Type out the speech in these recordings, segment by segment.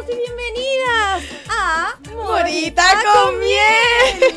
Bienvenidos y bienvenidas a Morita con miel.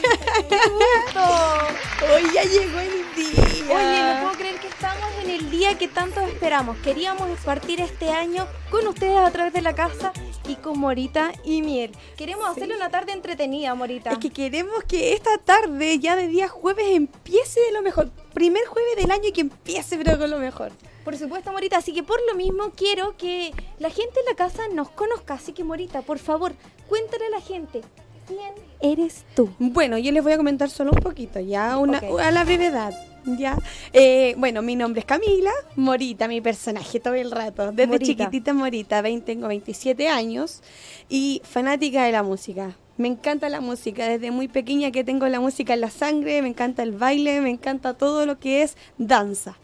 ¡Qué gusto! Hoy ya llegó el día. Oye, no puedo creer que estamos en el día que tanto esperamos. Queríamos partir este año con ustedes a través de la casa y con Morita y Miel. Queremos hacerle una tarde entretenida, Morita. Es que queremos que esta tarde, ya de día jueves, empiece de lo mejor. Primer jueves del año y que empiece, pero con lo mejor. Por supuesto, Morita. Así que por lo mismo quiero que la gente en la casa nos conozca. Así que, Morita, por favor, cuéntale a la gente quién eres tú. Bueno, yo les voy a comentar solo un poquito, ya una, a la brevedad. Ya, Eh, bueno, mi nombre es Camila, Morita, mi personaje todo el rato. Desde Morita. chiquitita Morita, 20, tengo 27 años y fanática de la música. Me encanta la música, desde muy pequeña que tengo la música en la sangre, me encanta el baile, me encanta todo lo que es danza.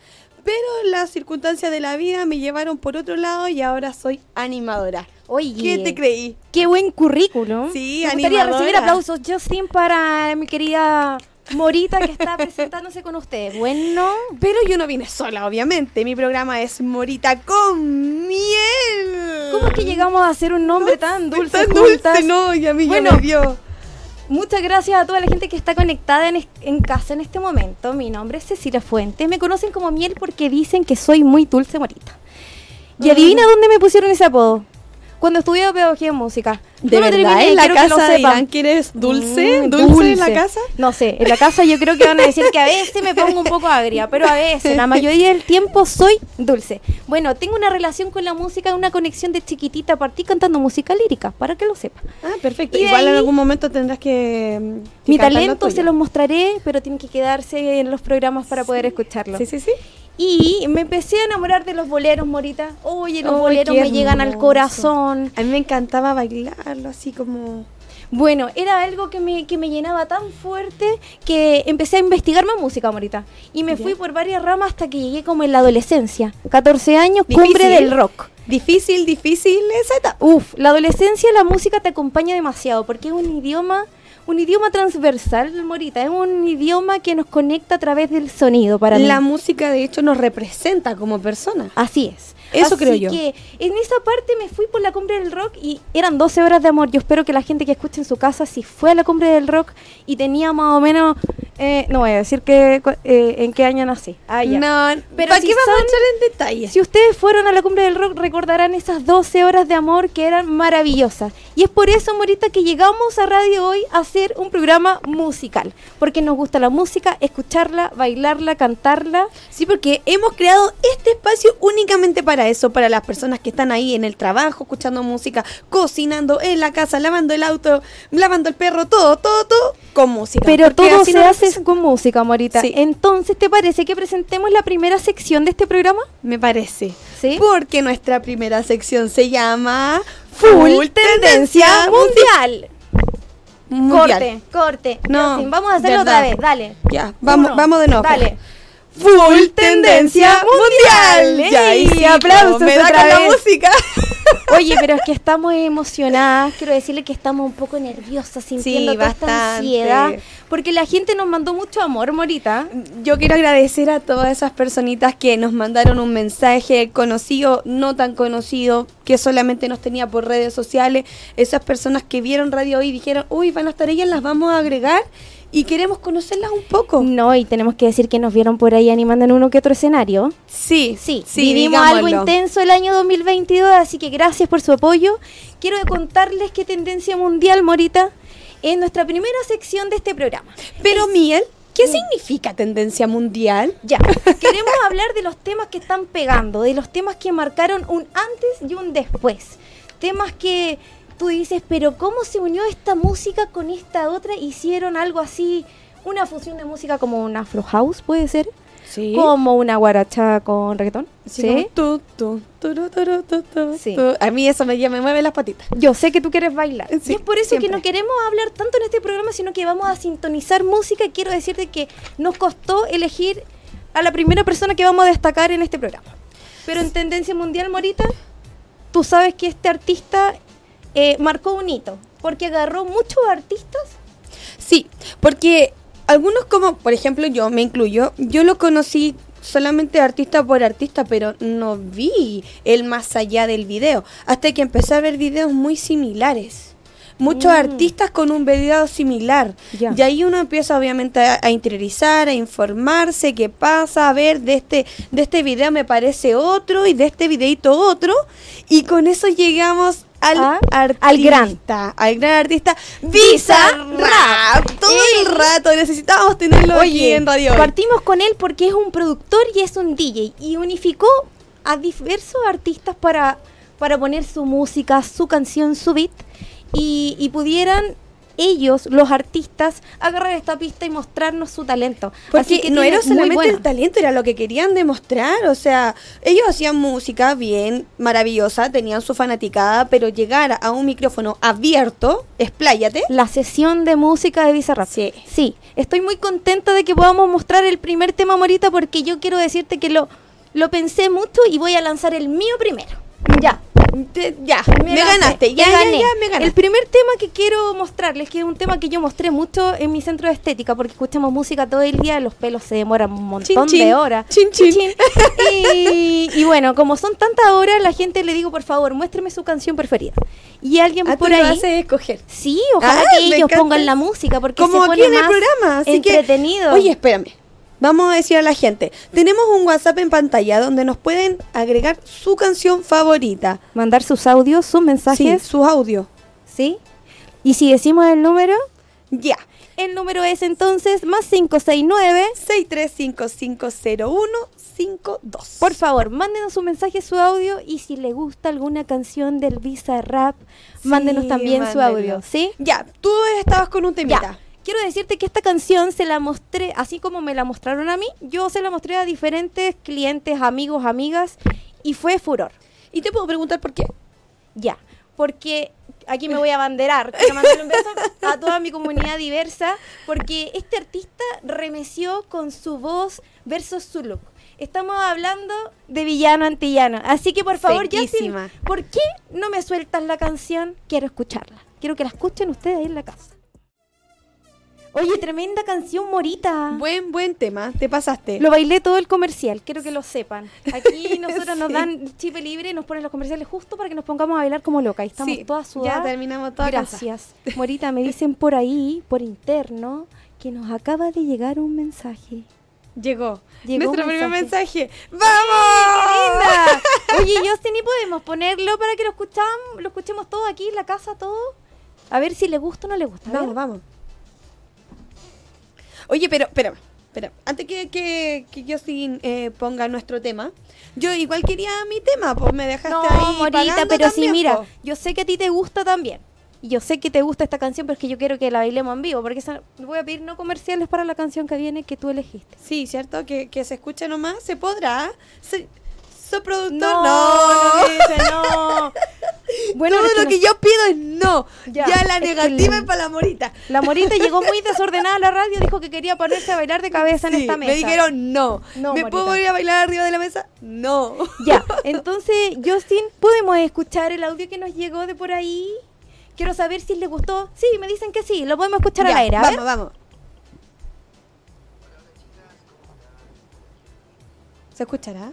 Pero las circunstancias de la vida me llevaron por otro lado y ahora soy animadora. Oye, ¿Qué te creí? Qué buen currículum. Sí, Me gustaría animadora. recibir aplausos, Justin, para mi querida Morita que está presentándose con ustedes. Bueno, Pero yo no vine sola, obviamente. Mi programa es Morita con miel. ¿cómo es que llegamos a hacer un nombre tan dulce Tan juntas? dulce, no, y a mí Bueno. ya me dio. Muchas gracias a toda la gente que está conectada en, casa en este momento. Mi nombre es Cecilia Fuentes. Me conocen como Miel porque dicen que soy muy dulce Morita. Y Ah. adivina dónde me pusieron ese apodo. Cuando estudié pedagogía en música. ¿De no verdad? ¿En la casa dirán que eres dulce? Mm, ¿Dulce, en la casa? No sé, en la casa yo creo que van a decir que a veces me pongo un poco agria, pero a veces, la mayoría del tiempo soy dulce. Bueno, tengo una relación con la música, una conexión de chiquitita. Partí cantando música lírica, para que lo sepa. Ah, perfecto. Y Igual en algún momento tendrás que. mm, que Mi lo talento se los mostraré, pero tienen que quedarse en los programas para poder escucharlo. Sí, sí, sí. Y me empecé a enamorar de los boleros, Morita. Oye, los boleros me llegan al corazón. A mí me encantaba bailarlo así como. Bueno, era algo que me, que me llenaba tan fuerte que empecé a investigar más música, Morita. Y me Ya. fui por varias ramas hasta que llegué como en la adolescencia. 14 años, Difícil. cumbre del rock. Difícil, difícil esa etapa. Uf, la adolescencia la música te acompaña demasiado porque es un idioma, un idioma transversal, Morita. Es un idioma que nos conecta a través del sonido para mí. La música, de hecho, nos representa como personas. Así es. Eso Así creo yo. que en esa parte me fui por la cumbre del rock y eran 12 horas de amor. Yo espero que la gente que escuche en su casa, si fue a la cumbre del rock y tenía más o menos, eh, no voy a decir que, eh, en qué año nací. Ah, ya. No, Pero ¿para si qué vamos a entrar en detalles? Si ustedes fueron a la cumbre del rock, recordarán esas 12 horas de amor que eran maravillosas. Y es por eso, Morita, que llegamos a Radio Hoy a hacer un programa musical. Porque nos gusta la música, escucharla, bailarla, cantarla. Sí, porque hemos creado este espacio únicamente para eso, para las personas que están ahí en el trabajo, escuchando música, cocinando, en la casa, lavando el auto, lavando el perro, todo, todo, todo con música. Pero todo se nos hace con música, Morita. Sí. Entonces, ¿te parece que presentemos la primera sección de este programa? Me parece. Sí. Porque nuestra primera sección se llama Full Tendencia Mundial. Mundial. Corte, corte. No, Justin, vamos a hacerlo verdad. otra vez, dale. Ya, vamos, Uno, vamos de nuevo. Dale. Full Tendencia Mundial. Ya, sí, aplausos me da otra con la vez. música. Oye, pero es que estamos emocionadas. Quiero decirle que estamos un poco nerviosas, sintiendo toda esta bastante. ansiedad. Porque la gente nos mandó mucho amor, Morita. Yo quiero agradecer a todas esas personitas que nos mandaron un mensaje conocido, no tan conocido, que solamente nos tenía por redes sociales. Esas personas que vieron Radio Hoy y dijeron, uy, van a estar ellas, las vamos a agregar y queremos conocerlas un poco. No, y tenemos que decir que nos vieron por ahí animando en uno que otro escenario. Sí, Sí, vivimos algo intenso el año 2022, así que gracias por su apoyo. Quiero contarles qué tendencia mundial, Morita, en nuestra primera sección de este programa. Pero Miel, ¿qué Mm. significa tendencia mundial? Ya, queremos hablar de los temas que están pegando, de los temas que marcaron un antes y un después. Temas que tú dices, pero ¿cómo se unió esta música con esta otra? Hicieron algo así, una fusión de música como un afro house, puede ser, Sí. como una guaracha con reggaetón. Sí. ¿Sí? turu, tu, tu, Sí. A mí eso me, ya me mueve las patitas. Yo sé que tú quieres bailar. Sí, y es por eso siempre. que no queremos hablar tanto en este programa, sino que vamos a sintonizar música. Y quiero decirte que nos costó elegir a la primera persona que vamos a destacar en este programa. Pero en tendencia mundial, Morita, tú sabes que este artista eh, marcó un hito, porque agarró muchos artistas. Sí, porque algunos como, por ejemplo, yo me incluyo, yo lo conocí solamente artista por artista, pero no vi el más allá del video. Hasta que empecé a ver videos muy similares. Muchos Mm. artistas con un video similar. Ya. Y ahí uno empieza obviamente a, a interiorizar, a informarse qué pasa, a ver de este, de este video me parece otro y de este videito otro. Y con eso llegamos al Ah, artista. al gran. Al gran artista Bizarrap. Todo el rato necesitábamos tenerlo aquí en Radio partimos con él porque es un productor y es un DJ y unificó a diversos artistas para, para poner su música, su canción, su beat y, y pudieran ellos, los artistas, agarrar esta pista y mostrarnos su talento. Porque Así que no era solamente el talento, era lo que querían demostrar. O sea, ellos hacían música bien, maravillosa, tenían su fanaticada, pero llegar a un micrófono abierto, expláyate. la sesión de música de Bizarrap. Sí. Sí, estoy muy contenta de que podamos mostrar el primer tema, Morita, porque yo quiero decirte que lo, lo pensé mucho y voy a lanzar el mío primero. Ya, Te- ya, me, ganaste, ya, ya, gané. ya, me ganaste. El primer tema que quiero mostrarles, que es un tema que yo mostré mucho en mi centro de estética, porque escuchamos música todo el día, los pelos se demoran un montón Chin, chin. de horas. Chin, chin. Y, y bueno, como son tantas horas, la gente le digo, por favor, muéstreme su canción preferida. Y alguien Ah, tú por lo ahí... haces escoger. Sí, ojalá Ah, que ellos encanta. pongan la música porque Como se aquí en el programa, así entretenido. que... Oye, espérame. Vamos a decir a la gente, tenemos un WhatsApp en pantalla donde nos pueden agregar su canción favorita. mandar sus audios, sus Sí, mensajes, sus audios. ¿sí? Y si decimos el número, Ya. el número es entonces más 569. 635505152. Por favor, mándenos su mensaje, su audio y si le gusta alguna canción del Visa Rap, mándenos también su audio, ¿sí? Ya, tú estabas con un temita. Ya. Quiero decirte que esta canción se la mostré, así como me la mostraron a mí, yo se la mostré a diferentes clientes, amigos, amigas y fue furor. ¿Y te puedo preguntar por qué? Ya, porque aquí me voy a abanderar. Quiero mandarle un beso a toda mi comunidad diversa, porque este artista remeció con su voz versus su look. Estamos hablando de villano antillano. Así que por favor, Justin. ¿por qué no me sueltas la canción? Quiero escucharla. Quiero que la escuchen ustedes ahí en la casa. Oye, tremenda canción, Morita. Buen, buen tema, te pasaste. Lo bailé todo el comercial, quiero que lo sepan. Aquí nosotros nos dan chip libre y nos ponen los comerciales justo para que nos pongamos a bailar como loca. Y estamos Sí, todas sudadas. Ya terminamos toda Gracias. Morita, me dicen por ahí, por interno, que nos acaba de llegar un mensaje. Llegó. Llegó Nuestro primer mensaje. ¡Vamos! ¡Linda! Oye, Justin, ¿y podemos ponerlo para que lo escuchamos, lo escuchemos todo aquí en la casa, todo? A ver si le gusta o no le gusta. A ver. Vamos, vamos. Oye, pero, espera, espera. Antes que, que, que yo sí eh, ponga nuestro tema, yo igual quería mi tema, pues me dejaste No, ahí Morita, pero sí, mira, po. yo sé que a ti te gusta también. Y yo sé que te gusta esta canción, pero es que yo quiero que la bailemos en vivo, porque esa- voy a pedir no comerciales para la canción que viene que tú elegiste. Sí, ¿cierto? Que, que se escuche nomás, ¿se podrá? ¿Se, ¿So productor? No, no. no, dice, no. Bueno, Todo es que lo no- que yo pido es no. Ya, Ya, la es que negativa es para la morita. La morita llegó muy desordenada a la radio, dijo que quería ponerse a bailar de cabeza en Sí, esta mesa. Me dijeron no. No, ¿Me Morita. puedo ir a bailar arriba de la mesa? No. Ya, entonces, Justin, ¿podemos escuchar el audio que nos llegó de por ahí? Quiero saber si les gustó. Sí, me dicen que sí, lo podemos escuchar al Ya, aire. A vamos, ver. vamos. ¿Se escuchará?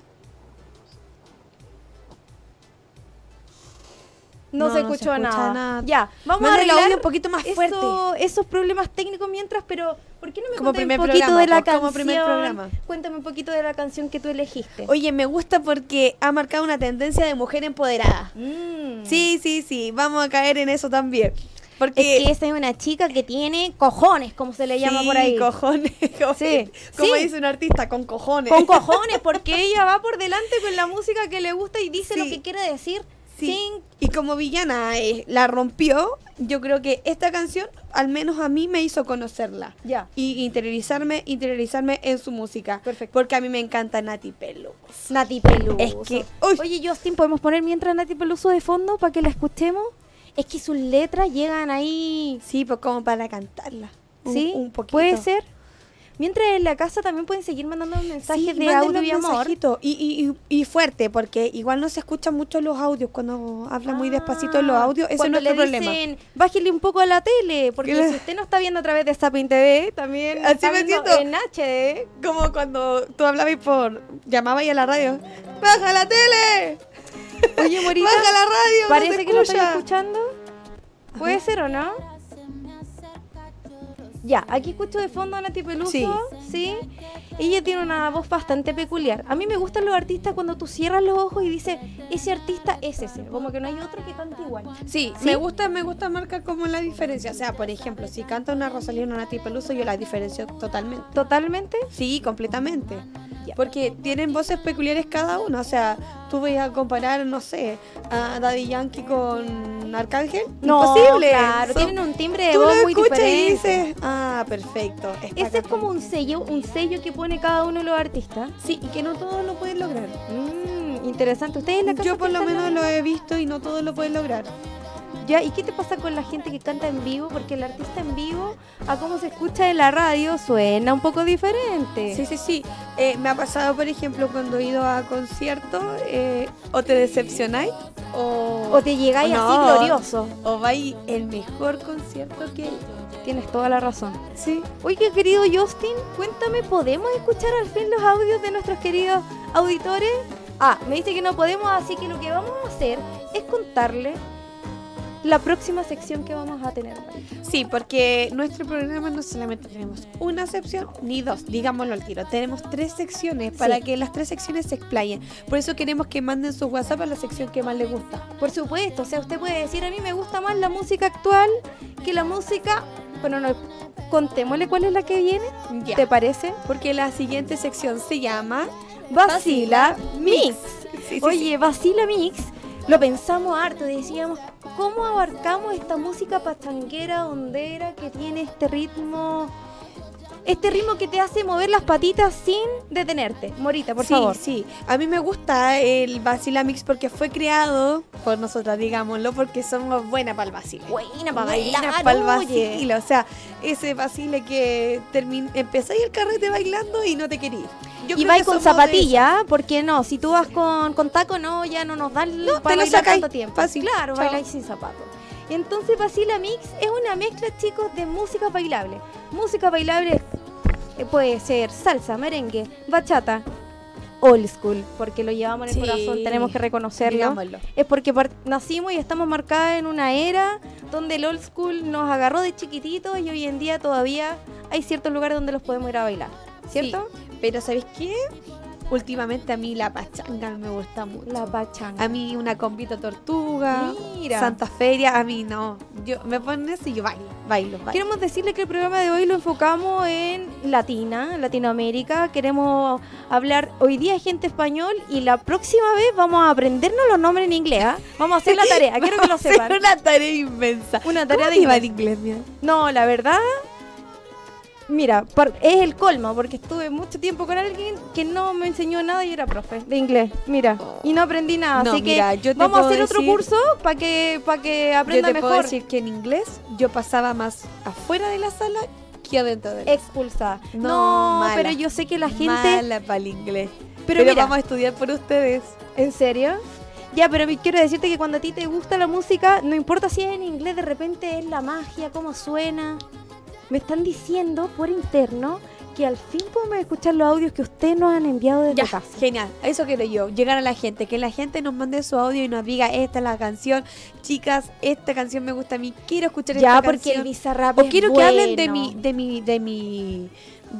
No, No, se no se escuchó nada. nada. Ya, vamos a arreglar un poquito más eso- fuerte. esos problemas técnicos mientras, pero ¿por qué no me Como cuentas un poquito programa, de la canción? como primer programa. Cuéntame un poquito de la canción que tú elegiste. Oye, me gusta porque ha marcado una tendencia de mujer empoderada. Mm. Sí, sí, sí, vamos a caer en eso también. Es Porque que esa es una chica que tiene cojones, como se le llama Sí, por ahí. cojones. Como, Sí, como sí. dice un artista, con cojones. Con cojones, porque ella va por delante con la música que le gusta y dice lo que quiere decir Sí. sin Y como villana eh, la rompió, yo creo que esta canción, al menos a mí, me hizo conocerla. Ya. Y interiorizarme, interiorizarme en su música. Perfecto. Porque a mí me encanta Nati Peluso. Nati Peluso. Es que- uy. Oye, Justin, ¿podemos poner mientras Nati Peluso de fondo para que la escuchemos? Es que sus letras llegan ahí. Sí, pues como para cantarla. Un- ¿Sí? Un, poquito. ¿Puede ser? Mientras en la casa también pueden seguir mandando mensajes Sí, de audio y amor. Y, y, y, y fuerte, porque igual no se escuchan mucho los audios cuando habla muy despacito los Ah, audios. Ese es cuando nuestro le problema. bájele un poco a la tele, porque si usted no está viendo a través de Sapin TV, también Así está me siento. en HD. Como cuando tú hablabas por. llamabas a la radio. ¡Baja la tele! Oye, Morita, ¡Baja la radio! no parece que lo estoy escucha! escuchando. ¿Puede ser o no? Ya, aquí escucho de fondo a Nati Peluso, Sí. sí. Ella tiene una voz bastante peculiar. A mí me gustan los artistas cuando tú cierras los ojos y dices, ese artista es ese. Como que no hay otro que cante igual. Sí, ¿Sí? me gusta, me gusta marcar como la diferencia. O sea, por ejemplo, si canta una Rosalía o una Nati Peluso, yo la diferencio totalmente. ¿Totalmente? Sí, completamente. Porque tienen voces peculiares cada uno. O sea, tú vas a comparar, no sé, a Daddy Yankee con Arcángel. No, Imposible. claro, tienen un timbre de tú voz lo muy escuchas y diferente. dices, ah, perfecto. Ese es cantando". como un sello, un sello que pone cada uno de los artistas. Sí, y que no todos lo pueden lograr. Mm, interesante. ¿Ustedes en la casa Yo por lo menos lo he visto y no todos lo pueden lograr. Ya, ¿y qué te pasa con la gente que canta en vivo? Porque el artista en vivo, a cómo se escucha en la radio, suena un poco diferente. Sí, sí, sí. Eh, me ha pasado, por ejemplo, cuando he ido a conciertos, eh, o te decepcionáis, o, O te llegáis o así no, glorioso. O vais el mejor concierto que Tienes toda la razón. Sí. Oye, querido Justin, cuéntame, ¿podemos escuchar al fin los audios de nuestros queridos auditores? Ah, me dice que no podemos, así que lo que vamos a hacer es contarle la próxima sección que vamos a tener. Sí, porque nuestro programa no solamente tenemos una sección ni dos, digámoslo al tiro. Tenemos tres secciones para que las tres secciones se explayen. Por eso queremos que manden su WhatsApp a la sección que más les gusta. Por supuesto, o sea, usted puede decir, a mí me gusta más la música actual que la música... Bueno, no, contémosle cuál es la que viene. ¿te parece? Porque la siguiente sección se llama Vacila Mix. Sí, sí, Oye, Vacila Mix, lo pensamos harto, decíamos, ¿cómo abarcamos esta música pachanguera, hondera, que tiene este ritmo, este ritmo que te hace mover las patitas sin detenerte? Morita, por sí, favor. Sí, a mí me gusta el Basila Mix porque fue creado por nosotras, digámoslo, porque somos buenas para el Basile. Buena para bailar, pa'l oye. vacile, o sea, ese Basile que termin empezáis el carrete bailando y no te querís. Y vais con zapatilla, ¿por qué no? Si tú vas con, con taco, no, ya no nos dan No, para bailar tanto tiempo. fácil, Claro, chao. bailáis sin zapatos. Entonces, Vacila Mix es una mezcla, chicos, de música bailable. Música bailable eh, puede ser salsa, merengue, bachata, old school, porque lo llevamos en el Sí, corazón, tenemos que reconocerlo. Digámoslo. Es porque nacimos y estamos marcadas en una era donde el old school nos agarró de chiquititos y hoy en día todavía hay ciertos lugares donde los podemos ir a bailar. ¿Cierto? Pero ¿sabes qué? Últimamente a mí la pachanga me gusta mucho. La pachanga. A mí una combita tortuga, Mira. Santa Feria, a mí no. Yo me ponen así y yo bailo, bailo, bailo. Queremos decirle que el programa de hoy lo enfocamos en Latina, Latinoamérica. Queremos hablar hoy día gente español y la próxima vez vamos a aprendernos los nombres en inglés. ¿ah? Vamos a hacer la tarea, quiero que lo hacer sepan. una tarea inmensa. Una tarea ¿Cómo de inglés. inglés, mira? No, la verdad, mira, es el colmo porque estuve mucho tiempo con alguien que no me enseñó nada y era profe de inglés. Mira, y no aprendí nada. No, así mira, que yo te vamos a hacer otro decir- curso para que, para que Yo aprenda te mejor. puedo decir que en inglés yo pasaba más afuera de la sala que adentro de la Expulsada. No, No, mala. pero yo sé que la gente. Mala para el inglés. Pero, Pero, mira, vamos a estudiar por ustedes. ¿En serio? Ya, pero quiero decirte que cuando a ti te gusta la música, no importa si es en inglés, de repente es la magia, cómo suena. Me están diciendo por interno que al fin podemos escuchar los audios que ustedes nos han enviado desde Ya, casa. genial. Eso quiero yo. Llegar a la gente. Que la gente nos mande su audio y nos diga, esta es la canción. Chicas, esta canción me gusta a mí. Quiero escuchar Ya, esta porque canción. el Bizarrap O es quiero que hablen de mi, de mi, de mi,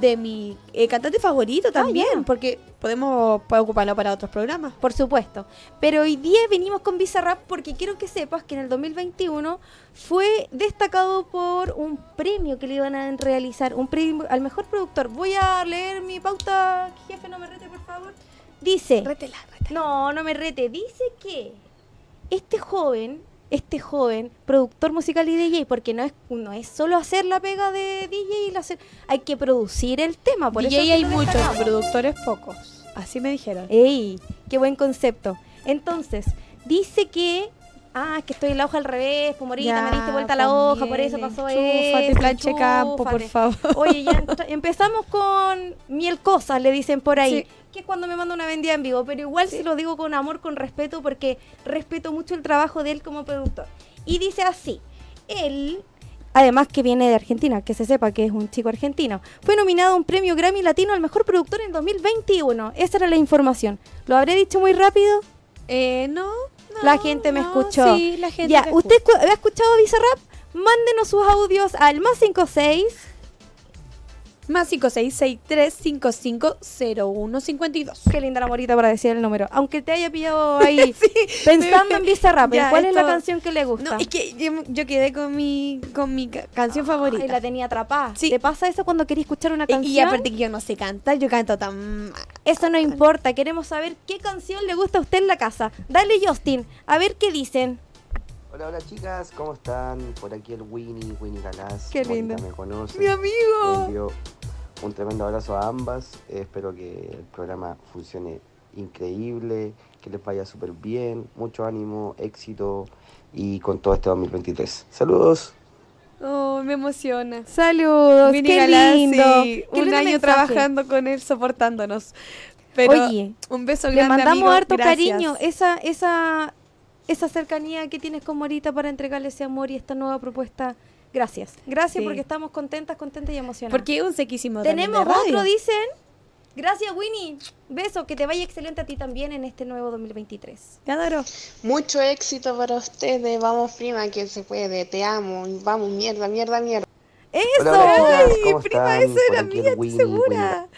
de mi eh, cantante favorito también. ya. Porque podemos pa- ocuparlo para otros programas. Por supuesto. Pero hoy día venimos con Bizarrap porque quiero que sepas que en el 2021 fue destacado por un premio que le iban a realizar, un premio al mejor productor. Voy a leer mi pauta, jefe, no me rete, por favor. Dice, Rétela, rétela. no, no me rete, dice que este joven, este joven productor musical y DJ, porque no es, no es solo hacer la pega de DJ y la hacer, hay que producir el tema. Por DJ eso hay muchos, destacamos. productores pocos. Así me dijeron. ¡Ey! ¡Qué buen concepto! Entonces, dice que Ah, es que estoy en la hoja al revés, pues morita, Ya, me diste vuelta la pues, hoja, por eso pasó chúfate, eso. planche campo, por favor. Oye, ya empezamos con miel cosas, le dicen por ahí. Sí. Que es cuando me manda una vendida en vivo, pero igual se lo digo con amor, con respeto, porque respeto mucho el trabajo de él como productor. Y dice así, él, además que viene de Argentina, que se sepa que es un chico argentino, fue nominado a un premio Grammy Latino al mejor productor en 2021. Esa era la información. ¿Lo habré dicho muy rápido? Eh, no, la gente me escuchó. Sí, la gente Ya, te ¿usted escu- ha escuchado Bizarrap? Mándenos sus audios al más 56 Más 5663550152. Qué linda la morita para decir el número. Aunque te haya pillado ahí pensando en Bizarrap. Ya, ¿Cuál es la canción que le gusta? No, es que yo, yo quedé con mi, con mi ca- canción favorita. Ay, la tenía atrapada. Sí. ¿Te pasa eso cuando querés escuchar una Y- canción? y aparte que yo no sé cantar, yo canto tan mal. Eso no importa. Queremos saber qué canción le gusta a usted en la casa. Dale, Justin. A ver qué dicen. Hola, hola chicas, ¿cómo están? Por aquí el Winnie, Winnie Galás. Qué lindo. me conoce. Mi Le amigo. envío un tremendo abrazo a ambas. Eh, espero que el programa funcione increíble, que les vaya súper bien. Mucho ánimo, éxito y con todo este 2023. Saludos. Oh, me emociona. Saludos. Winnie qué lindo. Qué un lindo año mensaje. trabajando con él, soportándonos. Pero Oye, un beso Le grande, mandamos amigo. harto Gracias. cariño. Esa, esa, esa cercanía que tienes con Morita para entregarle ese amor y esta nueva propuesta. Gracias. Gracias Sí. porque estamos contentas, contentas y emocionadas. Porque es un sequísimo Tenemos de radio. otro, dicen. Gracias, Winnie. Beso, que te vaya excelente a ti también en este nuevo 2023. Te adoro. Mucho éxito para ustedes. Vamos, prima, que se puede. Te amo. Vamos, mierda, mierda, mierda. ¡Eso! Hola, hola, chicas, Ay, ¿cómo prima, esa era mía, estoy Winnie, segura.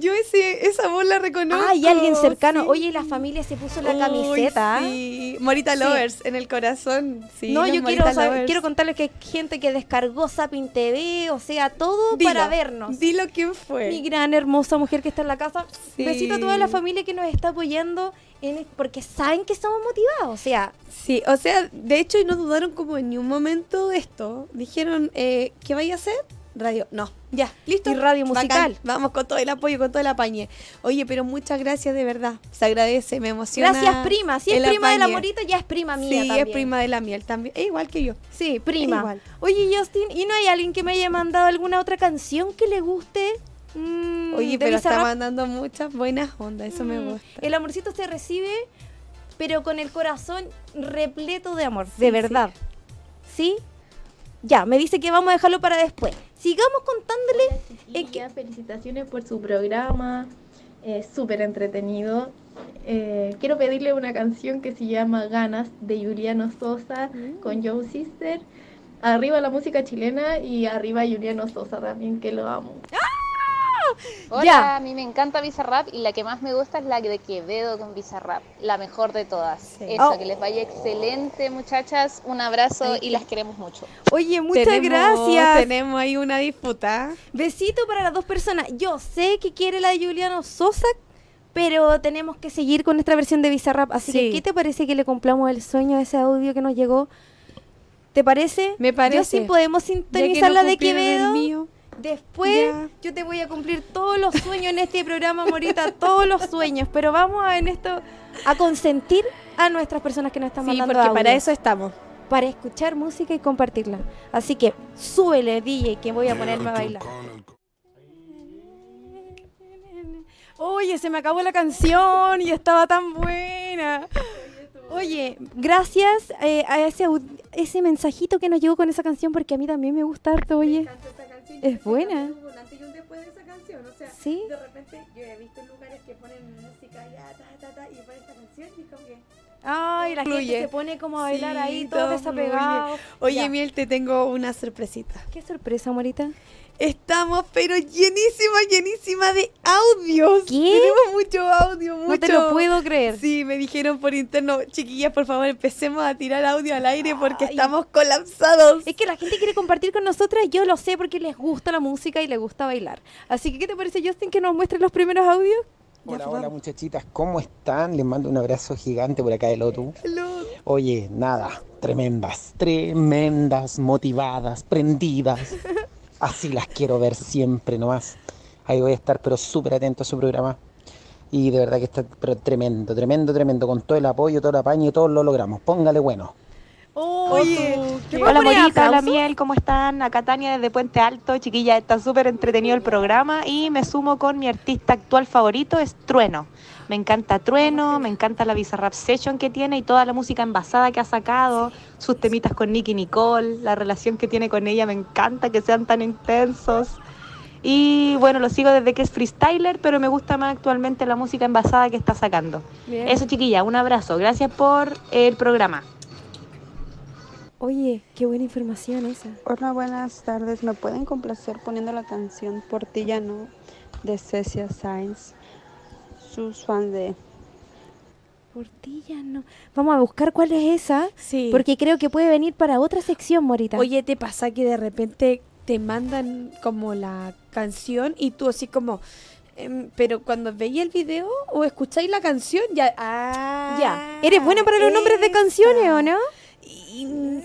Yo ese, esa voz la reconozco. Ah, y alguien cercano. sí. Oye, la familia se puso la Uy, camiseta. Sí, Morita Sí. Lovers en el corazón. Sí, no, yo quiero, saber- quiero contarles que hay gente que descargó Sapin TV, o sea, todo Dilo, para vernos. Dilo quién fue. Mi gran hermosa mujer que está en la casa. Sí. Besito a toda la familia que nos está apoyando en, porque saben que estamos motivados. O sea, Sí, o sea, de hecho no dudaron como en ni un momento de esto. Dijeron, eh, ¿qué vaya a hacer? Radio. No, ya, listo. Y radio Bacán. musical. Vamos con todo el apoyo, con todo el apañe. Oye, pero muchas gracias de verdad. Se agradece, me emociona. gracias, prima. Si es prima de la apañe. morita, ya es prima mía. Sí, también. es prima de la miel también. Es igual que yo. Sí, prima. Igual. Oye, Justin, ¿y no hay alguien que me haya mandado alguna otra canción que le guste? Mm, Oye, pero está mandando muchas buenas ondas. Eso me Mm, gusta. El amorcito se recibe, pero con el corazón repleto de amor, Sí, de sí. verdad. ¿Sí? Ya, me dice que vamos a dejarlo para después. Sigamos contándole. Eh, chiquillas, felicitaciones por su programa, es súper entretenido. Eh, quiero pedirle una canción que se llama Ganas de Juliano Sosa con Joe Sister. Arriba la música chilena y arriba Juliano Sosa también, que lo amo. Hola, Ya. a mí me encanta Bizarrap y la que más me gusta es la de Quevedo con Bizarrap, la mejor de todas. Sí. Eso, Oh. que les vaya excelente, muchachas. Un abrazo Ay, y las queremos mucho. Oye, muchas Tenemos- gracias. Tenemos ahí una disputa. Besito para las dos personas. Yo sé que quiere la de Juliano Sosa, pero tenemos que seguir con nuestra versión de Bizarrap. Así que. ¿qué te parece que le cumplamos el sueño a ese audio que nos llegó? ¿Te parece? Me parece. Yo sí podemos sintonizar no la de Quevedo. Después Ya. yo te voy a cumplir todos los sueños en este programa, Morita, todos los sueños. Pero vamos a, en esto a consentir a nuestras personas que nos están Sí, mandando porque para eso estamos. para escuchar música y compartirla. Así que súbele, DJ, que voy a ponerme a bailar. Oye, se me acabó la canción y estaba tan buena. Oye, gracias eh, a ese, ese mensajito que nos llegó con esa canción porque a mí también me gusta harto, oye. Es buena. Sí. De repente yo he visto lugares que ponen música ya, ta, ta, ta, y ponen esta canción y como que... Ay, la gente Fluye. se pone como a bailar Sí, ahí, todo todo desapegado. Oye, Ya. Miel, te tengo una sorpresita. Qué sorpresa, Morita. Estamos, pero llenísima, llenísima de audios. ¿Qué? Tenemos mucho audio, mucho. No te lo puedo creer. Sí, me dijeron por interno, chiquillas, por favor, empecemos a tirar audio al aire porque Ay. estamos colapsados. Es que la gente quiere compartir con nosotras, yo lo sé porque les gusta la música y les gusta bailar. Así que, ¿qué te parece, Justin, que nos muestre los primeros audios? Hola, hola muchachitas, ¿cómo están? Les mando un abrazo gigante por acá de Lotu. Hello. Oye, nada, tremendas, tremendas, motivadas, prendidas. Así las quiero ver siempre nomás. Ahí voy a estar, pero súper atento a su programa. Y de verdad que está pero tremendo, tremendo, tremendo. Con todo el apoyo, todo el apaño, todos lo logramos. Póngale bueno. Oye, tú, ¿le qué- Hola Morita, hola? Miel, ¿cómo están? Acá Tania desde Puente Alto, chiquilla, está súper entretenido el programa y me sumo con mi artista actual favorito, es Trueno. Me encanta Trueno, me encanta la Bizarrap Session que tiene y toda la música envasada que ha sacado, sus temitas con Nicky Nicole, la relación que tiene con ella, me encanta que sean tan intensos. Y bueno, lo sigo desde que es freestyler, pero me gusta más actualmente la música envasada que está sacando. Bien. Eso chiquilla, un abrazo, gracias por el programa. Oye, qué buena información esa. Hola, buenas tardes. ¿Me pueden complacer poniendo la canción Portillano de Cecia Sainz? Sus fans de... Portilla no. Vamos a buscar cuál es esa. Sí. Porque creo que puede venir para otra sección, Morita. Oye, ¿te pasa que de repente te mandan como la canción y tú así como... em, pero cuando veis el video o escucháis la canción, ya... Ah, ya. ¿Eres buena para los nombres de canciones o no? Y, mm,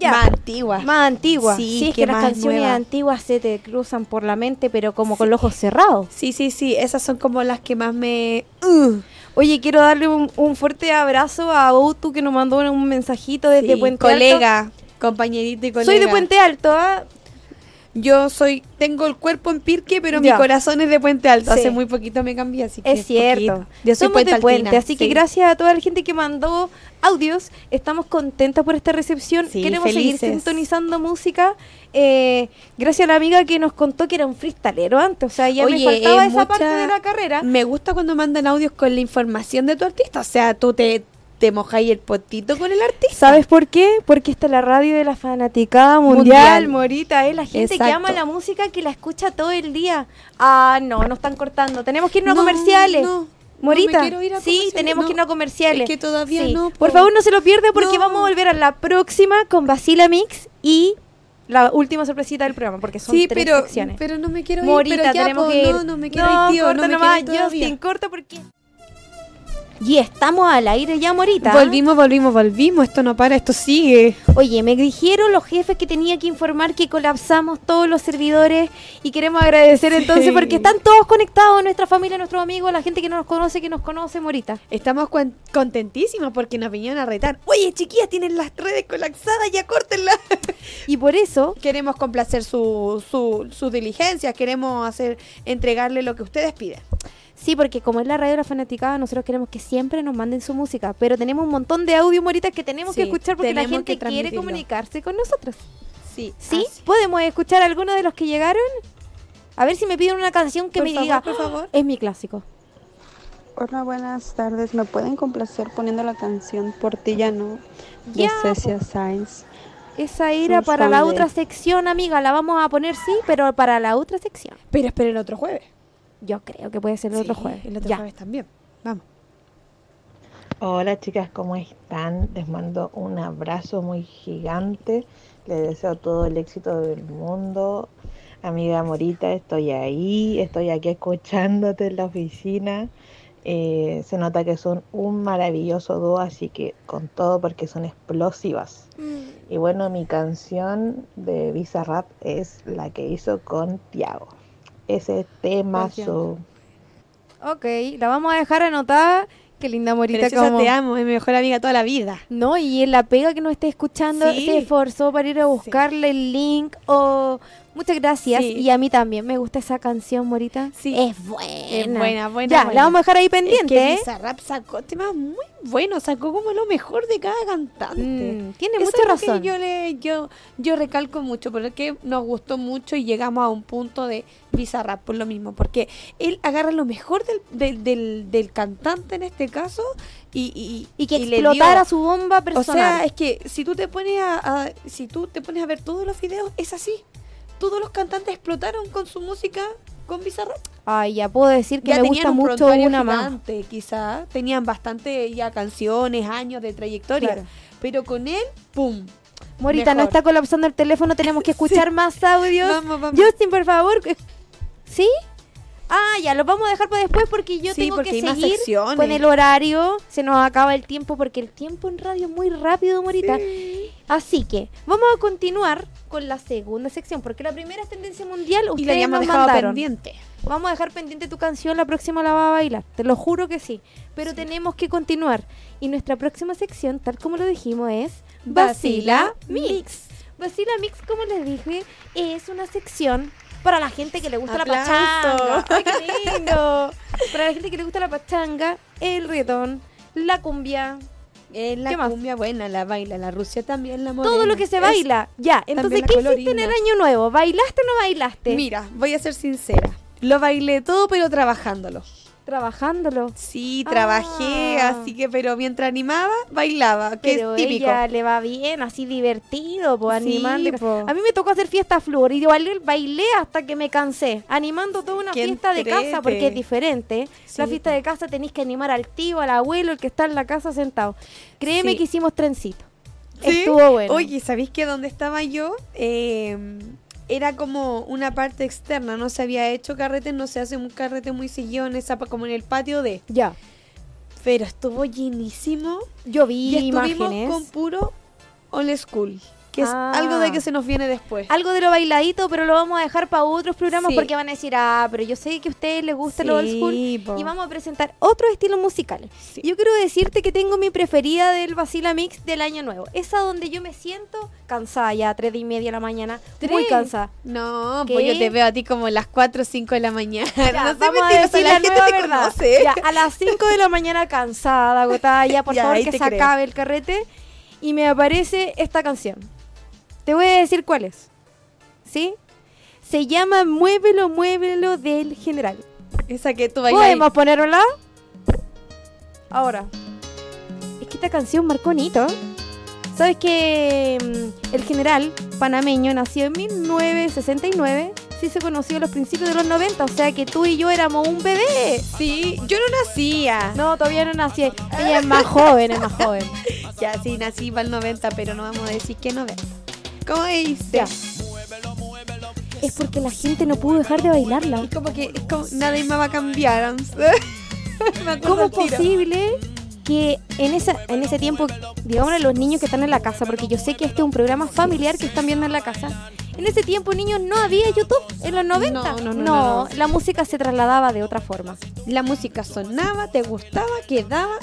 ya. Más antigua. Más antigua. Sí, Sí, es que que las canciones nueva. antiguas se te cruzan por la mente, pero como con los ojos cerrados. Sí, sí, sí. Esas son como las que más me... uh, Oye, quiero darle un, un fuerte abrazo a Outu que nos mandó un, mensajito desde sí, Puente Alto. colega, compañerito y colega. Soy de Puente Alto, ¿ah? Yo soy, tengo el cuerpo en Pirque, pero Ya. mi corazón es de Puente Alto. Sí. Hace muy poquito me cambié, así que Es cierto. Yo soy Somos de Puente, así que gracias a toda la gente que mandó audios. Estamos contentas por esta recepción. Sí, Queremos seguir sintonizando música. Eh, gracias a la amiga que nos contó que era un freestalero antes. O sea, ya Oye, me faltaba eh, esa mucha- parte de la carrera. Me gusta cuando mandan audios con la información de tu artista. O sea, tú te, te mojáis el potito con el artista. ¿Sabes por qué? Porque está la radio de la fanaticada mundial, Mundial. Morita, es la gente que ama la música que la escucha todo el día. Ah, no, nos están cortando. Tenemos que irnos No, a comerciales. no, Morita, no ir a sí, tenemos No, que irnos a comerciales. es que todavía Sí. no, Por po. favor, no se lo pierda porque No. vamos a volver a la próxima con Basila Mix y la última sorpresita del programa, porque son sí, tres pero, secciones. pero no me quiero ir. Morita, pero ya, tenemos po, que ir. No, no me quiero ir, tío. corta No me nomás, ir. Justin, corta porque... Y estamos al aire ya, Morita. Volvimos, volvimos, volvimos. Esto no para, esto sigue. Oye, me dijeron los jefes que tenía que informar que colapsamos todos los servidores y queremos agradecer Sí. entonces porque están todos conectados, nuestra familia, nuestros amigos, la gente que no nos conoce, que nos conoce, Morita. Estamos contentísimos porque nos vinieron a retar. Oye, chiquillas, tienen las redes colapsadas, ya córtenlas. Y por eso, queremos complacer su, su, sus diligencias, queremos hacer entregarle lo que ustedes piden. Sí, porque como es la radio de la fanaticada, nosotros queremos que siempre nos manden su música, pero tenemos un montón de audio, Morita, que tenemos que Sí, escuchar porque la gente que quiere comunicarse con nosotros. Sí, ¿Sí? así. ¿Podemos escuchar alguno de los que llegaron? A ver si me piden una canción que Por me favor, diga, por favor. "Ah, es mi clásico. Hola, buenas tardes. ¿Me pueden complacer poniendo la canción Portillano de Ya, Cecia Sainz? Esa era para la de- otra sección, amiga. La vamos a poner, sí, pero para la otra sección. Pero esperen otro jueves. Yo creo que puede ser el otro Sí, jueves. El otro ya. jueves también. Vamos. Hola chicas, ¿cómo están? Les mando un abrazo muy gigante. Les deseo todo el éxito del mundo. Amiga Morita, estoy ahí, estoy aquí escuchándote en la oficina. Eh, se nota que son un maravilloso dúo, así que con todo porque son explosivas. Y bueno, mi canción de Visa Rap es la que hizo con Tiago. Ese temazo. Ok, la vamos a dejar anotada. Qué linda morita Preciosa, como... te amo, es mi mejor amiga toda la vida. No, y en la pega que nos esté escuchando Sí. se esforzó para ir a buscarle el link o... Muchas gracias. Sí. Y a mí también me gusta esa canción, Morita. Sí. Es buena. Es buena, buena. Ya, buena. la vamos a dejar ahí Es pendiente, que ¿eh? Bizarrap sacó temas muy buenos, sacó como lo mejor de cada cantante. Mm, tiene Eso mucha es lo que razón. yo le yo yo recalco mucho porque nos gustó mucho y llegamos a un punto de Bizarrap por lo mismo porque él agarra lo mejor del, del, del, del cantante en este caso y y, Y que le explotara su bomba o personal. sea es que si tú te pones a, a- si tú te pones a ver todos los videos es así todos los cantantes explotaron con su música con Bizarrap Ay, ya puedo decir que ya me gusta un mucho una más. gigante, quizá tenían bastante ya canciones años de trayectoria Claro. pero con él pum Morita, no está colapsando el teléfono, tenemos que escuchar más audios. Vamos, vamos. Justin, por favor. ¿Sí? Ah, ya, lo vamos a dejar para después porque yo Sí, tengo porque que seguir con el horario. Se nos acaba el tiempo porque el tiempo en radio es muy rápido, Morita. Así que vamos a continuar con la segunda sección porque la primera es tendencia mundial. y Ustedes la habíamos nos dejado mandaron. pendiente Vamos a dejar pendiente tu canción, la próxima la va a bailar, te lo juro que sí. Pero tenemos que continuar. Y nuestra próxima sección, tal como lo dijimos, es Vacila Mix. Vacila Mix, como les dije, es una sección para la gente que le gusta la pachanga. ¡Ay, qué lindo! Para la gente que le gusta la pachanga, el reggaetón, la cumbia, Eh, ¿Qué la más? cumbia buena, la baila, la Rusia también, la morena. todo lo que se Es- baila. Ya, entonces, ¿qué hiciste en el año nuevo? ¿Bailaste o no bailaste? Mira, voy a ser sincera. Lo bailé todo, pero trabajándolo. Trabajándolo. Sí, trabajé, Ah. así que, pero mientras animaba, bailaba, que Pero es típico. ella le va bien, así divertido, pues Sí, animando. po. A mí me tocó hacer fiesta flor y bailé, bailé hasta que me cansé, animando toda una fiesta de casa porque es diferente. La Sí, fiesta de casa tenéis que animar al tío, al abuelo, el que está en la casa sentado. Créeme Sí. que hicimos trencito. Estuvo bueno. Oye, ¿sabéis que donde estaba yo? Eh, era como una parte externa, no se había hecho carrete, no se hace un carrete muy seguido en esa, como en el patio de. Ya. Pero estuvo llenísimo Yo vi y estuvimos imágenes. con puro old school, que es Ah. algo de que se nos viene después. Algo de lo bailadito, pero lo vamos a dejar para otros programas Sí. porque van a decir, ah, pero yo sé que a ustedes les gusta lo old school. Sí, po. Y vamos a presentar otros estilos musicales. Sí. Yo quiero decirte que tengo mi preferida del Vacila Mix del año nuevo. Esa donde yo me siento cansada ya, tres y media de la mañana. Muy ¿Tres? cansada. No, ¿Qué? pues yo te veo a ti como a las 4 o 5 de la mañana. Ya, no sé vamos a decir la, gente nueva te verdad. conoce. Ya, a las 5 de la mañana cansada, agotada, ya por Ya, favor que se creo. acabe el carrete. Y me aparece esta canción. Te voy a decir cuál es. ¿Sí? Se llama Muévelo, Muévelo del General. Esa que tú bailas. ¿Podemos ponerla? Ahora. Es que esta canción marcó un hito. ¿Sabes que mm, el general panameño nació en 1969? Sí se conoció a los principios de los 90, o sea que tú y yo éramos un bebé. Sí, yo no nacía. No, todavía no nací. Ella es más joven, es más joven. Ya, sí, nací para el 90, pero no vamos a decir que 90. ¿Cómo dice? Ya. Es porque la gente no pudo dejar de bailarla. Es como que es como, nadie me va a cambiar. ¿Cómo es posible que en, esa, en ese tiempo, digámosle a los niños que están en la casa, porque yo sé que este es un programa familiar que están viendo en la casa, en ese tiempo, niños, no había YouTube en los 90. No, no, no, no, no. la música se trasladaba de otra forma. La música sonaba, te gustaba, quedaba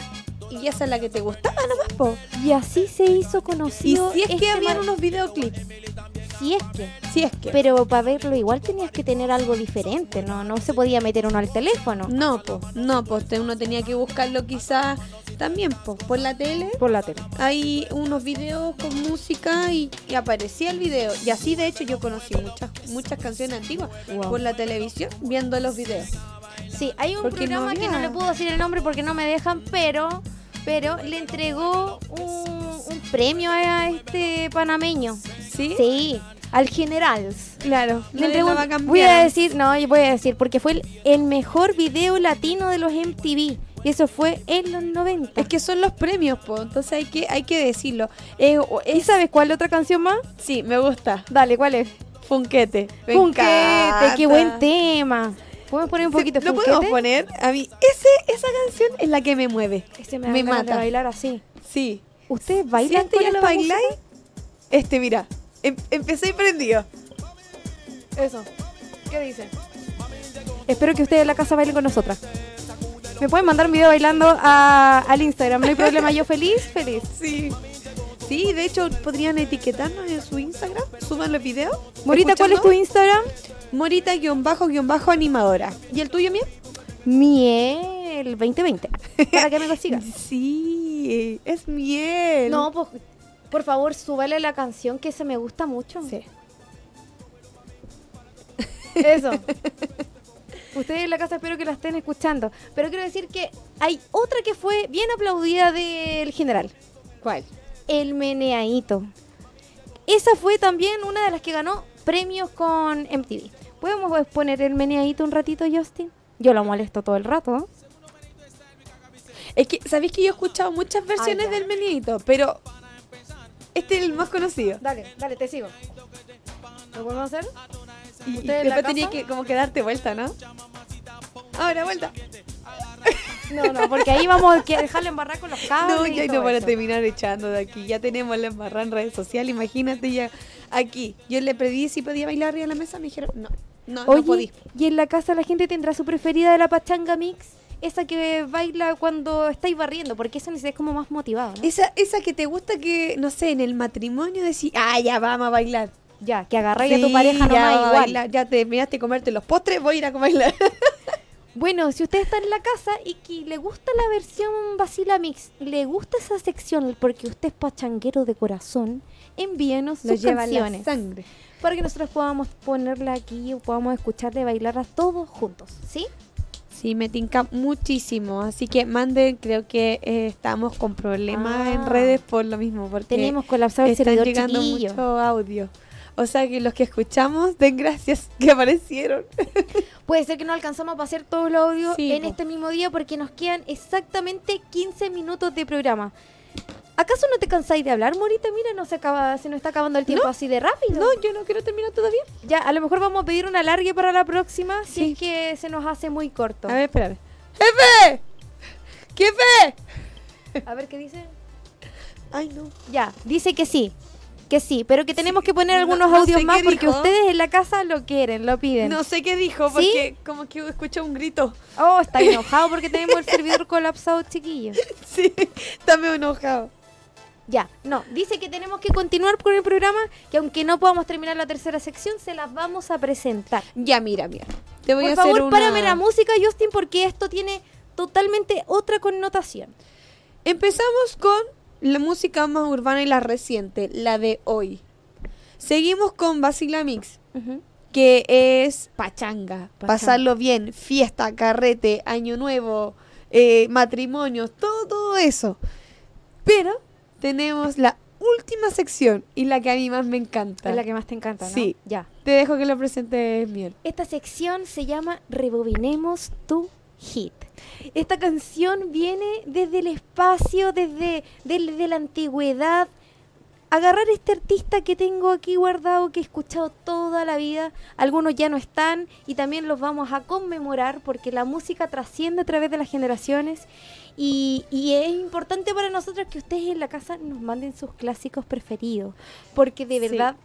y esa es la que te gustaba nomás, po. Y así se hizo Y conocido. si es este que habían unos videoclips, Si es que. si es que. Pero para verlo igual tenías que tener algo diferente, ¿no? No se podía meter uno al teléfono. No, po, no, pues uno tenía que buscarlo quizás también, po, por la tele. Por la tele. Hay unos videos con música y, y aparecía el video. Y así de hecho yo conocí muchas muchas canciones antiguas Wow. por la televisión viendo los videos. Sí, hay un Porque no programa que no le puedo decir el nombre porque no me dejan, pero pero le entregó un, un premio a este panameño. ¿Sí? Sí, al general. Claro. Le va a cambiar. voy a decir, no, yo voy a decir, porque fue el, el mejor video latino de los MTV. Y eso fue en los 90. Es que son los premios, po, entonces hay que hay que decirlo. Eh, o- ¿Y es- sabes cuál otra canción más? sí, me gusta. Dale, ¿cuál es? Funquete. Me Funquete, qué buen tema. ¿Podemos poner un poquito de ¿Lo podemos poner? A mí, ese, esa canción es la que me mueve. Ese me, Me da de mata. bailar así. Sí. ¿Ustedes Si bailan este con ya bailáis, este, mira, em- empecé y prendido. Eso. ¿Qué dice? Espero que ustedes en la casa bailen con nosotras. Me pueden mandar un video bailando a- al Instagram, no hay problema. Yo feliz, feliz. Sí. Sí, de hecho, podrían etiquetarnos en su Instagram, suban los videos. Morita, ¿cuál es tu. Instagram? Morita-animadora. ¿Y el tuyo, Miel? Miel 2020. Para que me consigas. Sí, es miel. No, pues, por favor, súbale la canción que se me gusta mucho. Sí. Eso. Ustedes en la casa espero que la estén escuchando. Pero quiero decir que hay otra que fue bien aplaudida del general. ¿Cuál? El meneadito. Esa fue también una de las que ganó premios con MTV. ¿Podemos poner el meneadito un ratito, Justin? Yo lo molesto todo el rato. ¿no? Es que, ¿sabéis que yo he escuchado muchas versiones del menidito? Pero este es el más conocido. Dale, dale, te sigo. ¿Lo podemos hacer? Y, y ¿Ustedes en la después tenía que como que darte vuelta, ¿no? Ahora, vuelta. No, no, porque ahí vamos a dejarle embarrar con los cables. No, y ya todo no van a terminar echando de aquí. Ya tenemos la embarrada en redes sociales. Imagínate ya aquí. Yo le pedí si podía bailar arriba de la mesa. Me dijeron, no, no, no Oye, podí. ¿y en la casa la gente tendrá su preferida de la pachanga mix? esa que baila cuando estáis barriendo, porque esa es como más motivada. ¿no? Esa, esa que te gusta que, no sé, en el matrimonio decís, ah, ya vamos a bailar. Ya, que agarráis a tu Sí, pareja ya nomás vamos a igual. bailar, ya te miraste comerte los postres, voy a ir a bailar. Bueno, si usted está en la casa y que le gusta la versión Basila Mix, le gusta esa sección porque usted es pachanguero de corazón, envíenos sus lleva la canciones sangre. para que nosotros podamos ponerla aquí o podamos escucharle bailar a todos juntos, ¿sí? Sí, me tinca muchísimo. Así que manden, creo que eh, estamos con problemas en Ah. redes por lo mismo. Porque Tenemos colapsado el están servidor llegando chiquillo. mucho audio. O sea que los que escuchamos, den gracias que aparecieron. Puede ser que no alcanzamos para hacer todo el audio Sí, en po. este mismo día porque nos quedan exactamente 15 minutos de programa. ¿Acaso no te cansáis de hablar, Morita? Mira, no se acaba, se nos está acabando el tiempo No. así de rápido. No, yo no quiero terminar todavía. Ya, a lo mejor vamos a pedir un alargue para la próxima si Sí. es que se nos hace muy corto. A ver, espérame. ¡Jefe! ¡Jefe! A ver qué dice. Ay, no. Ya, dice que sí. Que sí, pero que tenemos que poner No- algunos no audios más porque dijo. ustedes en la casa lo quieren, lo piden. No sé qué dijo, ¿Sí? porque como que escuché un grito. Oh, está enojado porque tenemos el servidor colapsado, chiquillo. Sí, está medio enojado. Ya, no, dice que tenemos que continuar con el programa, que aunque no podamos terminar la tercera sección, se las vamos a presentar. Ya, mira, mira. Te voy Por a hacer favor, una... párame la música, Justin, porque esto tiene totalmente otra connotación. Empezamos con la música más urbana y la reciente, la de hoy. Seguimos con Basila Mix, que es pachanga, pasarlo bien, fiesta, carrete, año nuevo, eh, matrimonios, todo, todo eso. Pero tenemos la última sección y la que a mí más me encanta. Es la que más te encanta, ¿no? Sí. Ya. Te dejo que lo presentes, Miel. Esta sección se llama Rebobinemos tu hit. Esta canción viene desde el espacio, desde, del- de la antigüedad. Agarrar este artista que tengo aquí guardado, que he escuchado toda la vida. Algunos ya no están y también los vamos a conmemorar porque la música trasciende a través de las generaciones. Y, y es importante para nosotros que ustedes en la casa nos manden sus clásicos preferidos. Porque de Sí. verdad,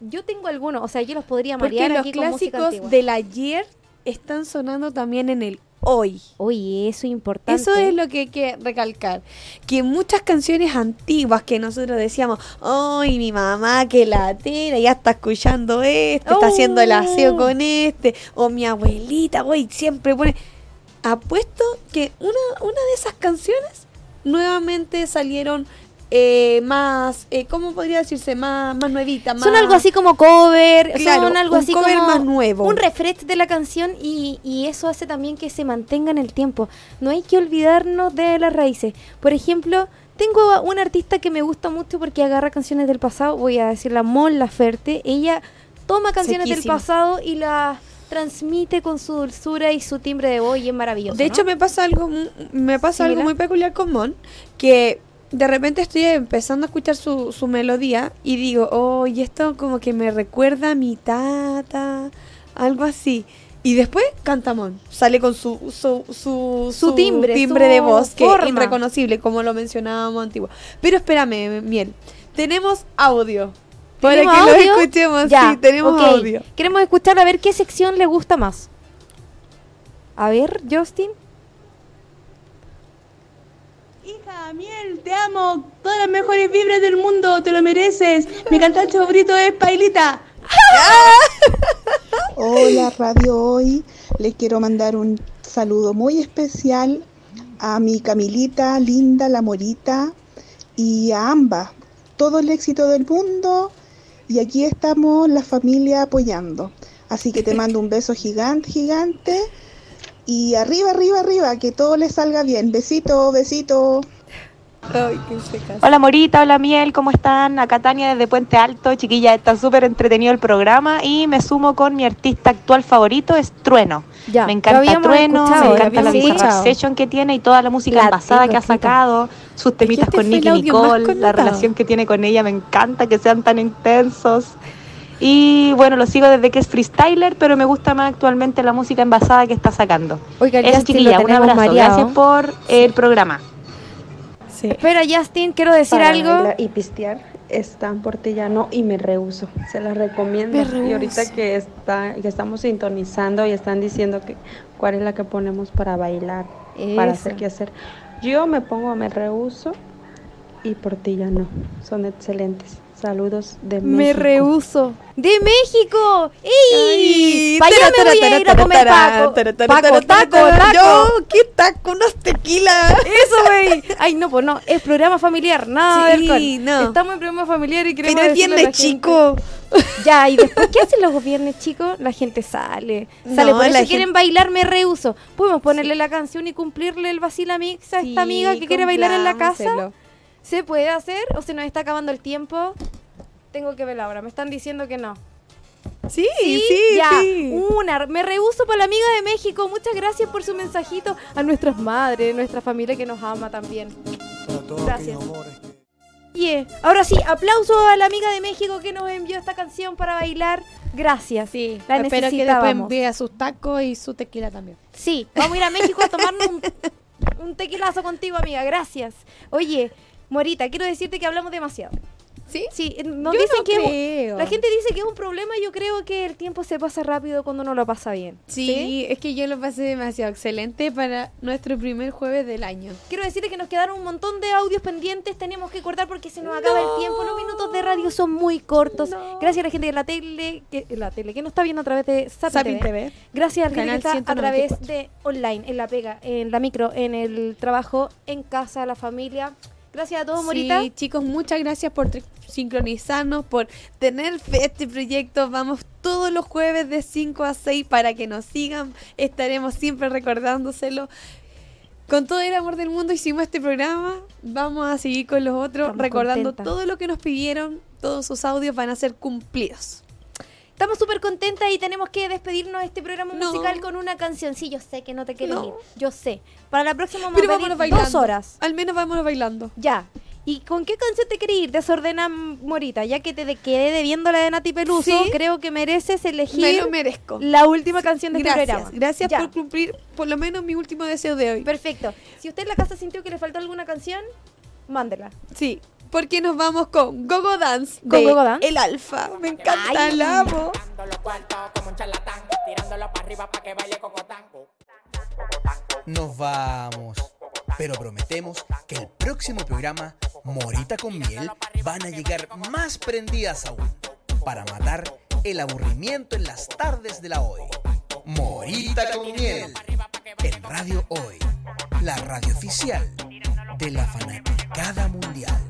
yo tengo algunos, o sea, yo los podría Porque marear los aquí con música clásicos del ayer están sonando también en el hoy. Oye, eso es importante. Eso es lo que hay que recalcar. Que muchas canciones antiguas que nosotros decíamos, ¡ay, mi mamá que latera! Ya está escuchando este, está haciendo el aseo Oh. con este. O mi abuelita, güey, siempre pone. Apuesto que una, una de esas canciones nuevamente salieron eh, más, eh, ¿cómo podría decirse? Más, más nuevita, más... Son algo así como cover, Claro, son algo un así cover como más nuevo. un refresh de la canción y, y eso hace también que se mantenga en el tiempo. No hay que olvidarnos de las raíces. Por ejemplo, tengo una artista que me gusta mucho porque agarra canciones del pasado, voy a decir la Mon Laferte, ella toma canciones del pasado y las transmite con su dulzura y su timbre de voz y es maravilloso. De ¿no? hecho, me pasa algo, me pasa algo muy peculiar con Mon, que de repente estoy empezando a escuchar su, su melodía y digo, oh, y esto como que me recuerda a mi tata, algo así. Y después canta Mon, sale con su, su, su, Su timbre, de voz, que forma. es irreconocible, como lo mencionábamos antiguo. Pero espérame, Miel, tenemos audio. Para que ¿Tenemos lo escuchemos, Ya, sí, tenemos audio. Queremos escuchar a ver qué sección le gusta más. A ver, Justin. Hija, miel, te amo. Todas las mejores vibras del mundo, te lo mereces. Mi cantante favorito es Pailita. Hola Radio Hoy, les quiero mandar un saludo muy especial a mi Camilita, Linda, la Morita y a ambas. Todo el éxito del mundo y aquí estamos la familia apoyando. Así que te mando un beso gigante, gigante y arriba, arriba, arriba, que todo les salga bien. Besito, besito. Ay, qué. Hola Morita, hola Miel, ¿cómo están? Acá Tania desde Puente Alto, chiquilla, está súper entretenido el programa y me sumo con mi artista actual favorito, es Trueno. Ya, me encanta Trueno, me encanta la escuchado. Session que tiene y toda la música La envasada que ha sacado, sus temitas con Nicky Nicole, la relación que tiene con ella, me encanta que sean tan intensos. Y bueno, lo sigo desde que es freestyler, pero me gusta más actualmente la música envasada que está sacando. Oiga, chiquilla, un abrazo. mareado. Gracias por el programa. Sí. Espera, Justin, quiero decir Para algo. y pistear está en Portillano y me rehuso. Se las recomiendo. Me Y ahorita que está, que estamos sintonizando y están diciendo que cuál es la que ponemos para bailar. para hacer qué hacer. Yo me pongo, me rehuso y Portilla no. Son excelentes. Saludos de Me México. rehuso. ¡De México! ¡Ey! Para allá me voy a ir a comer taco. Paco, taco, taco. Yo, ¿qué taco? Unos tequila. Eso, güey. Ay, no, pues no. Es programa familiar. Nada Sí, de alcohol. no. Estamos en programa familiar y queremos Pero es viernes gente- chico. Ya, y después, ¿qué hacen los viernes, chicos? La gente sale. Sale, No, por eso si quieren gente- bailar, me rehuso. Podemos ponerle la canción y cumplirle el vacila mix a esta amiga que quiere bailar en la casa. ¿Se puede hacer o se nos está acabando el tiempo? Tengo que ver ahora. Me están diciendo que no. Sí, sí, ya. sí. Una. Me rehuso para la amiga de México. Muchas gracias por su mensajito. A nuestras madres, nuestra familia que nos ama también. Gracias. Yeah. Ahora sí, aplauso a la amiga de México que nos envió esta canción para bailar. Gracias. Sí, la Espero que después envíe sus tacos y su tequila también. Sí, vamos a ir a México a tomarnos un, un tequilazo contigo, amiga. Gracias. Oye, Morita, quiero decirte que hablamos demasiado. ¿Sí? Sí, eh, nos Yo dicen no que es creo. la gente dice que es un problema y yo creo que el tiempo se pasa rápido cuando uno lo pasa bien. Sí, es que yo lo pasé demasiado excelente para nuestro primer jueves del año. Quiero decirte que nos quedaron un montón de audios pendientes, tenemos que cortar porque se nos acaba el tiempo. Los minutos de radio son muy cortos. Gracias a la gente de la tele, que, la tele que nos está viendo a través de Sapin TV. TV. Gracias a la gente que a través 194. de online, en la pega, en la micro, en el trabajo, en casa, la familia. Gracias a todos, Morita. Sí, chicos, muchas gracias por sincronizarnos, por tener fe este proyecto. Vamos todos los jueves de 5 a 6 para que nos sigan. Estaremos siempre recordándoselo. Con todo el amor del mundo hicimos este programa. Vamos a seguir con los otros, Estamos recordando todo lo que nos pidieron. Todos sus audios van a ser cumplidos. Estamos súper contentas y tenemos que despedirnos de este programa No. musical con una canción. Sí, yo sé que no te quieres No. ir. Yo sé. Para la próxima vamos Pero a pedir vámonos bailando. dos horas. Al menos vámonos bailando. Ya. ¿Y con qué canción te querés ir? Desordena Morita. Ya que te de- quedé debiendo la de Nati Peluso, Sí. creo que mereces elegir Me lo merezco. la última canción de este Gracias, programa. gracias Ya. por cumplir por lo menos mi último deseo de hoy. Perfecto. Si usted en la casa sintió que le faltó alguna canción, mándela. Sí, porque nos vamos con Gogo Dance ¿Con Gogo Dance? El Alfa. Me encanta, Ay. la amo. Nos vamos. Pero prometemos que el próximo programa, Morita con Miel, van a llegar más prendidas aún para matar el aburrimiento en las tardes de la hoy. Morita con Miel en Radio Hoy, la radio oficial de la fanaticada mundial.